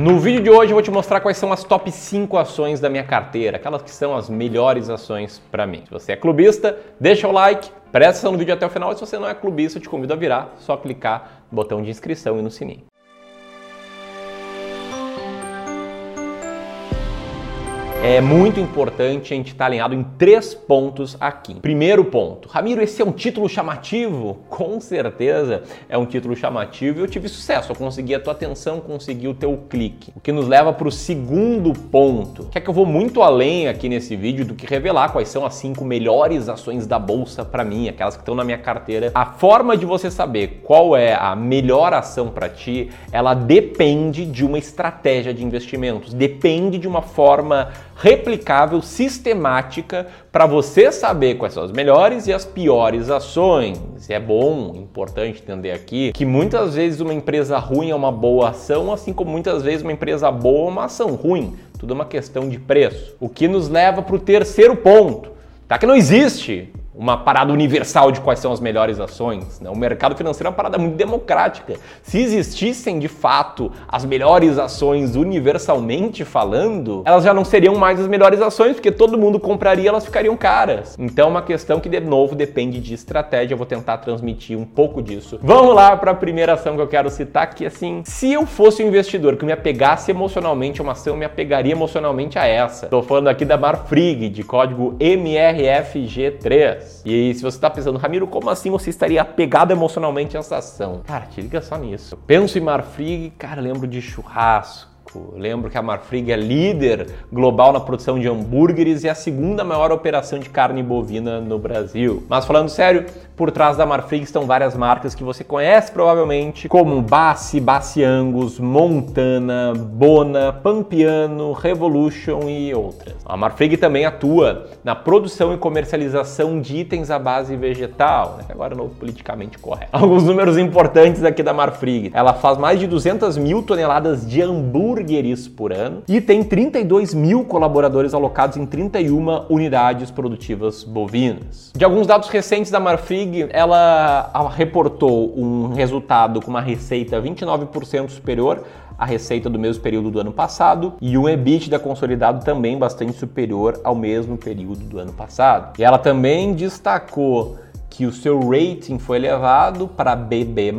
No vídeo de hoje eu vou te mostrar quais são as top 5 ações da minha carteira, aquelas que são as melhores ações para mim. Se você é clubista, deixa o like, presta atenção no vídeo até o final. E se você não é clubista, eu te convido a virar, só clicar no botão de inscrição e no sininho. É muito importante a gente estar alinhado em três pontos aqui. Primeiro ponto, Ramiro, esse é um título chamativo? Com certeza é um título chamativo e eu tive sucesso. Eu consegui a tua atenção, consegui o teu clique. O que nos leva para o segundo ponto, que é que eu vou muito além aqui nesse vídeo do que revelar quais são as cinco melhores ações da bolsa para mim, aquelas que estão na minha carteira. A forma de você saber qual é a melhor ação para ti, ela depende de uma estratégia de investimentos, depende de uma forma replicável, sistemática, para você saber quais são as melhores e as piores ações. É bom, importante entender aqui, que muitas vezes uma empresa ruim é uma boa ação, assim como muitas vezes uma empresa boa é uma ação ruim. Tudo é uma questão de preço. O que nos leva para o terceiro ponto, tá? Que não existe uma parada universal de quais são as melhores ações. Né? O mercado financeiro é uma parada muito democrática. Se existissem de fato as melhores ações universalmente falando, elas já não seriam mais as melhores ações, porque todo mundo compraria, elas ficariam caras. Então é uma questão que de novo depende de estratégia. Eu vou tentar transmitir um pouco disso. Vamos lá para a primeira ação que eu quero citar, que assim, se eu fosse um investidor que me apegasse emocionalmente a uma ação, eu me apegaria emocionalmente a essa. Estou falando aqui da Marfrig, de código MRFG3. E se você está pensando, Ramiro, como assim você estaria apegado emocionalmente a essa ação? Cara, te liga só nisso. Eu penso em Marfrig, cara, lembro de churrasco lembro que a Marfrig é líder global na produção de hambúrgueres e a segunda maior operação de carne bovina no Brasil. Mas falando sério, por trás da Marfrig estão várias marcas que você conhece provavelmente, como Bassi, Bassi Angus, Montana, Bona, Pampiano, Revolution e outras. A Marfrig também atua na produção e comercialização de itens à base vegetal, né, agora é novo politicamente correto. Alguns números importantes aqui da Marfrig. Ela faz mais de 200 mil toneladas de hambúrguer hambúrgueres por ano e tem 32 mil colaboradores alocados em 31 unidades produtivas bovinas. De alguns dados recentes da Marfrig, ela reportou um resultado com uma receita 29% superior à receita do mesmo período do ano passado e um EBITDA consolidado também bastante superior ao mesmo período do ano passado. E ela também destacou que o seu rating foi elevado para BB+,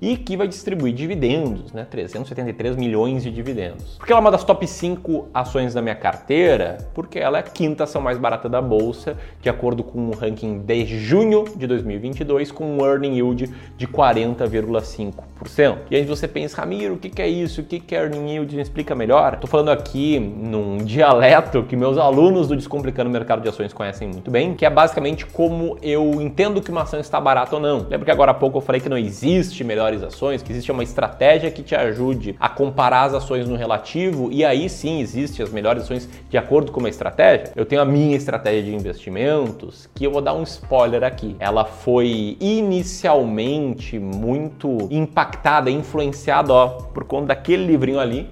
e que vai distribuir dividendos, né? 373 milhões de dividendos. Porque ela é uma das top 5 ações da minha carteira, porque ela é a quinta ação mais barata da bolsa, de acordo com o ranking de junho de 2022, com um earning yield de 40,5%. E aí você pensa, Ramiro, o que é isso? O que é earning yield? Me explica melhor. Estou falando aqui num dialeto que meus alunos do Descomplicando o Mercado de Ações conhecem muito bem, que é basicamente como eu entendo que uma ação está barata ou não. Lembra que agora há pouco eu falei que não existe melhor melhores ações, que existe uma estratégia que te ajude a comparar as ações no relativo e aí sim existe as melhores ações de acordo com uma estratégia. Eu tenho a minha estratégia de investimentos, que eu vou dar um spoiler aqui. Ela foi inicialmente muito impactada, influenciada ó, por conta daquele livrinho ali,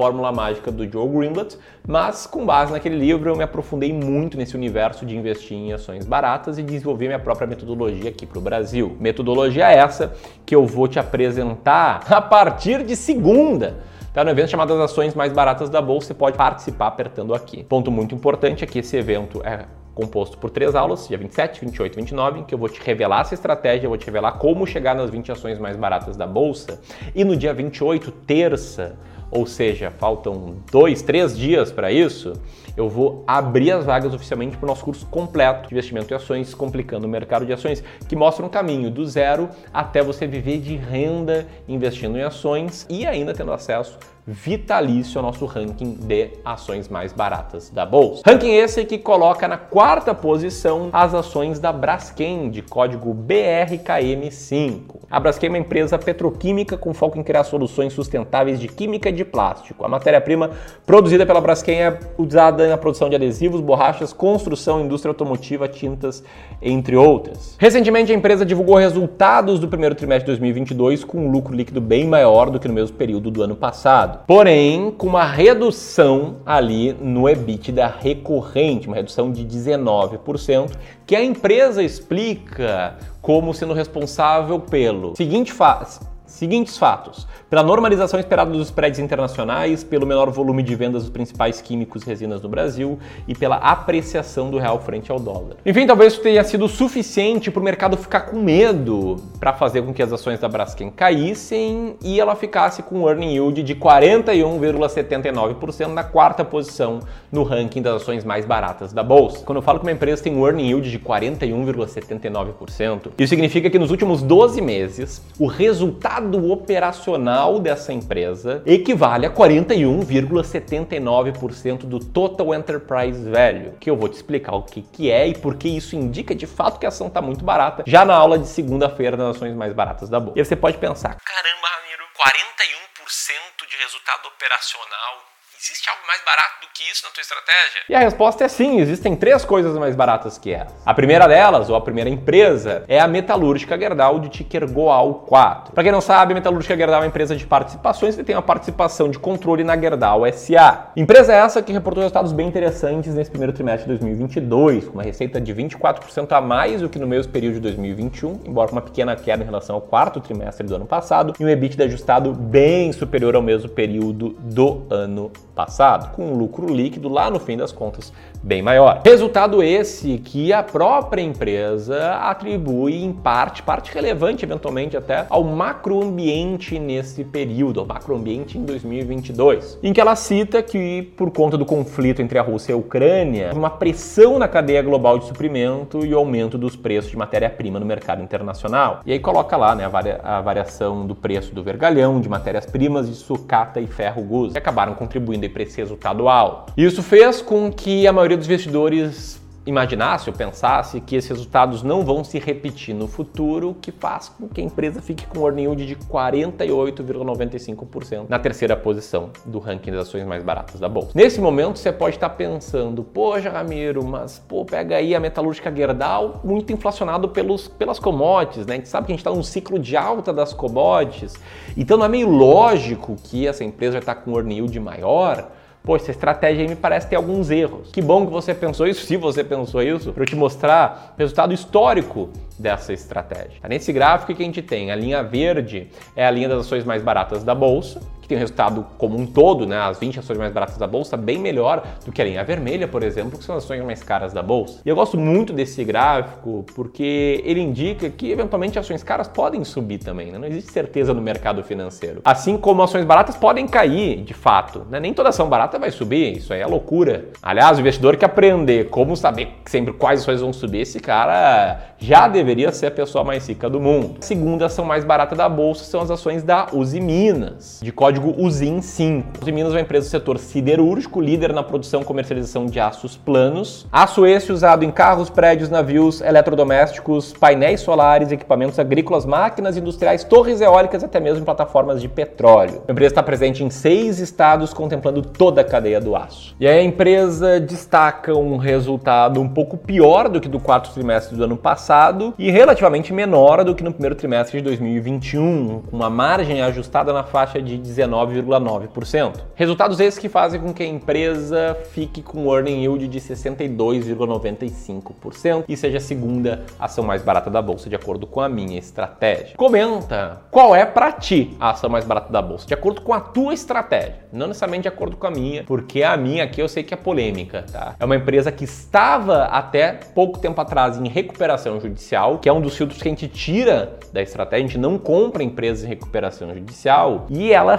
Fórmula Mágica do Joe Greenblatt, mas com base naquele livro eu me aprofundei muito nesse universo de investir em ações baratas e desenvolver minha própria metodologia aqui para o Brasil. Metodologia essa que eu vou te apresentar a partir de segunda. Tá no evento chamado As Ações Mais Baratas da Bolsa, você pode participar apertando aqui. Ponto muito importante é que esse evento é composto por três aulas, dia 27, 28 e 29, em que eu vou te revelar essa estratégia, eu vou te revelar como chegar nas 20 ações mais baratas da bolsa. E no dia 28, terça, ou seja, faltam dois, três dias para isso, eu vou abrir as vagas oficialmente para o nosso curso completo de investimento em ações, complicando o mercado de ações, que mostra um caminho do zero até você viver de renda investindo em ações e ainda tendo acesso vitalício ao nosso ranking de ações mais baratas da bolsa. Ranking esse que coloca na quarta posição as ações da Braskem, de código BRKM5. A Braskem é uma empresa petroquímica com foco em criar soluções sustentáveis de química de plástico. A matéria-prima produzida pela Braskem é usada na produção de adesivos, borrachas, construção, indústria automotiva, tintas, entre outras. Recentemente, a empresa divulgou resultados do primeiro trimestre de 2022 com um lucro líquido bem maior do que no mesmo período do ano passado. Porém, com uma redução ali no EBITDA recorrente, uma redução de 19%, que a empresa explica como sendo responsável pelo seguinte fase Seguintes fatos: pela normalização esperada dos spreads internacionais, pelo menor volume de vendas dos principais químicos e resinas no Brasil e pela apreciação do real frente ao dólar. Enfim, talvez isso tenha sido suficiente para o mercado ficar com medo para fazer com que as ações da Braskem caíssem e ela ficasse com um earning yield de 41,79% na quarta posição no ranking das ações mais baratas da bolsa. Quando eu falo que uma empresa tem um earning yield de 41,79%, isso significa que nos últimos 12 meses o resultado operacional dessa empresa equivale a 41,79% do total enterprise value, que eu vou te explicar o que, que é e por que isso indica de fato que a ação está muito barata, já na aula de segunda-feira das ações mais baratas da bolsa. E você pode pensar, caramba, Ramiro, 41% de resultado operacional Existe algo mais barato do que isso na tua estratégia? E a resposta é sim, existem três coisas mais baratas que essa. A primeira delas, ou a primeira empresa, é a Metalúrgica Gerdau de ticker GOAL 4. Para quem não sabe, a Metalúrgica Gerdau é uma empresa de participações que tem uma participação de controle na Gerdau SA. Empresa essa que reportou resultados bem interessantes nesse primeiro trimestre de 2022, com uma receita de 24% a mais do que no mesmo período de 2021, embora com uma pequena queda em relação ao quarto trimestre do ano passado, e um EBITDA ajustado bem superior ao mesmo período do ano passado, com um lucro líquido lá no fim das contas bem maior. Resultado esse que a própria empresa atribui em parte, parte relevante eventualmente até, ao macroambiente nesse período, ao macroambiente em 2022, em que ela cita que por conta do conflito entre a Rússia e a Ucrânia, uma pressão na cadeia global de suprimento e o aumento dos preços de matéria-prima no mercado internacional. E aí coloca lá né, a, a variação do preço do vergalhão, de matérias-primas, de sucata e ferro gus, que acabaram contribuindo esse resultado alto. Isso fez com que a maioria dos investidores imaginasse ou pensasse que esses resultados não vão se repetir no futuro, que faz com que a empresa fique com um earning yield de 48,95% na terceira posição do ranking das ações mais baratas da bolsa. Nesse momento você pode estar pensando, poxa Ramiro, mas pô, pega aí a metalúrgica Gerdau, muito inflacionado pelos, pelas commodities, né? A gente sabe que a gente está num ciclo de alta das commodities, então não é meio lógico que essa empresa vai estar com um earning yield maior, Pô, essa estratégia aí me parece ter alguns erros. Que bom que você pensou isso, se você pensou isso, para eu te mostrar o resultado histórico dessa estratégia. Nesse gráfico que a gente tem, a linha verde é a linha das ações mais baratas da bolsa, tem um resultado como um todo, né, as 20 ações mais baratas da bolsa, bem melhor do que a linha vermelha, por exemplo, que são as ações mais caras da bolsa. E eu gosto muito desse gráfico porque ele indica que eventualmente ações caras podem subir também, né? não existe certeza no mercado financeiro. Assim como ações baratas podem cair, de fato, né? nem toda ação barata vai subir, isso aí é loucura. Aliás, o investidor que aprender como saber sempre quais ações vão subir, esse cara já deveria ser a pessoa mais rica do mundo. A segunda ação mais barata da bolsa são as ações da Uzi Minas, de código código USIN 5. Uzi Minas é uma empresa do setor siderúrgico, líder na produção e comercialização de aços planos. Aço esse usado em carros, prédios, navios, eletrodomésticos, painéis solares, equipamentos agrícolas, máquinas industriais, torres eólicas e até mesmo em plataformas de petróleo. A empresa está presente em seis estados, contemplando toda a cadeia do aço. E a empresa destaca um resultado um pouco pior do que do quarto trimestre do ano passado e relativamente menor do que no primeiro trimestre de 2021, com uma margem ajustada na faixa de 19 19,9%. Resultados esses que fazem com que a empresa fique com um earning yield de 62,95% e seja a segunda ação mais barata da bolsa, de acordo com a minha estratégia. Comenta qual é para ti a ação mais barata da bolsa, de acordo com a tua estratégia, não necessariamente de acordo com a minha, porque a minha aqui eu sei que é polêmica, tá? É uma empresa que estava até pouco tempo atrás em recuperação judicial, que é um dos filtros que a gente tira da estratégia, a gente não compra empresas em recuperação judicial, e ela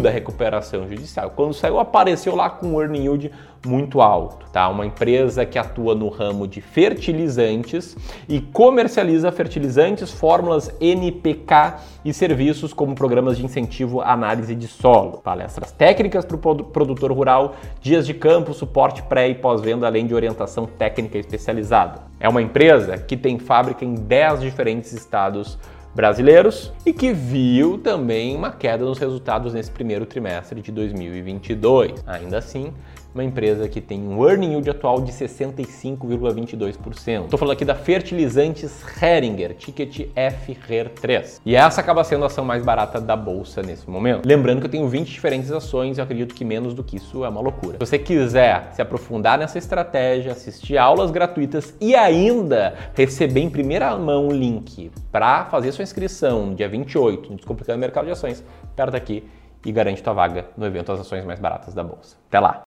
da recuperação judicial. Quando saiu, apareceu lá com um earning yield muito alto, tá? Uma empresa que atua no ramo de fertilizantes e comercializa fertilizantes, fórmulas NPK e serviços como programas de incentivo à análise de solo, palestras técnicas para o produtor rural, dias de campo, suporte pré e pós-venda, além de orientação técnica especializada. É uma empresa que tem fábrica em 10 diferentes estados brasileiros e que viu também uma queda nos resultados nesse primeiro trimestre de 2022. Ainda assim, uma empresa que tem um earning yield atual de 65,22%. Estou falando aqui da Fertilizantes Heringer, ticket FHER3. E essa acaba sendo a ação mais barata da bolsa nesse momento. Lembrando que eu tenho 20 diferentes ações eu acredito que menos do que isso é uma loucura. Se você quiser se aprofundar nessa estratégia, assistir aulas gratuitas e ainda receber em primeira mão o link para fazer sua inscrição dia 28 no Descomplicando o Mercado de Ações, aperta aqui e garante tua vaga no evento As Ações Mais Baratas da Bolsa. Até lá!